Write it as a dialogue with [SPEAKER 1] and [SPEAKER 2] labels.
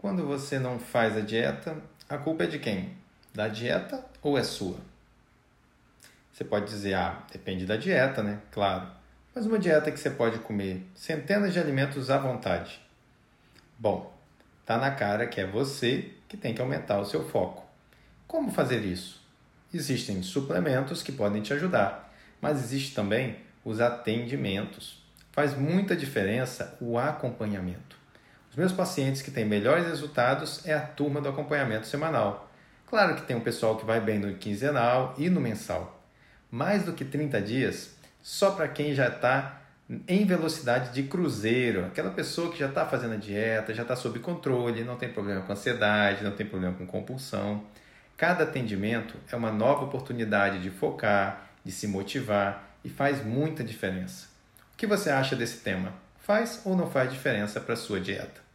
[SPEAKER 1] Quando você não faz a dieta, a culpa é de quem? Da dieta ou é sua? Você pode dizer, ah, depende da dieta, né? Claro. Mas uma dieta que você pode comer centenas de alimentos à vontade. Bom, tá na cara que é você que tem que aumentar o seu foco. Como fazer isso? Existem suplementos que podem te ajudar, mas existe também os atendimentos. Faz muita diferença o acompanhamento. Os meus pacientes que têm melhores resultados é a turma do acompanhamento semanal. Claro que tem um pessoal que vai bem no quinzenal e no mensal. Mais do que 30 dias, só para quem já está em velocidade de cruzeiro, aquela pessoa que já está fazendo a dieta, já está sob controle, não tem problema com ansiedade, não tem problema com compulsão. Cada atendimento é uma nova oportunidade de focar, de se motivar e faz muita diferença. O que você acha desse tema? Faz ou não faz diferença para a sua dieta?